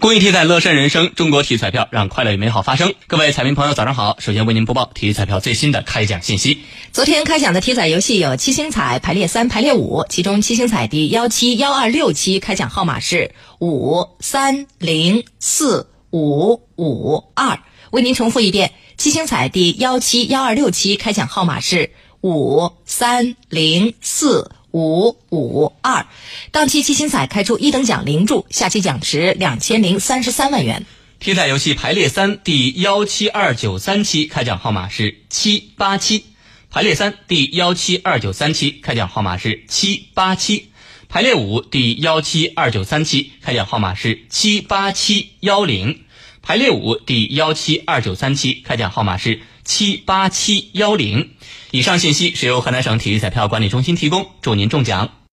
公益体彩，乐善人生。中国体育彩票让快乐与美好发生。各位彩民朋友，早上好！首先为您播报体育彩票最新的开奖信息。昨天开奖的体彩游戏有七星彩排列三、排列五，其中七星彩第幺七幺二六期开奖号码是五三零四五五二。为您重复一遍，七星彩第幺七幺二六期开奖号码是五三零四。五五二，当期七星彩开出一等奖零注，下期奖池两千零三十三万元。体彩游戏排列三第幺七二九三期开奖号码是七八七，排列三第幺七二九三期开奖号码是七八七，排列五第幺七二九三期开奖号码是七八七幺零，排列五第幺七二九三期开奖号码是七八七幺零。以上信息是由河南省体育彩票管理中心提供，祝您中奖。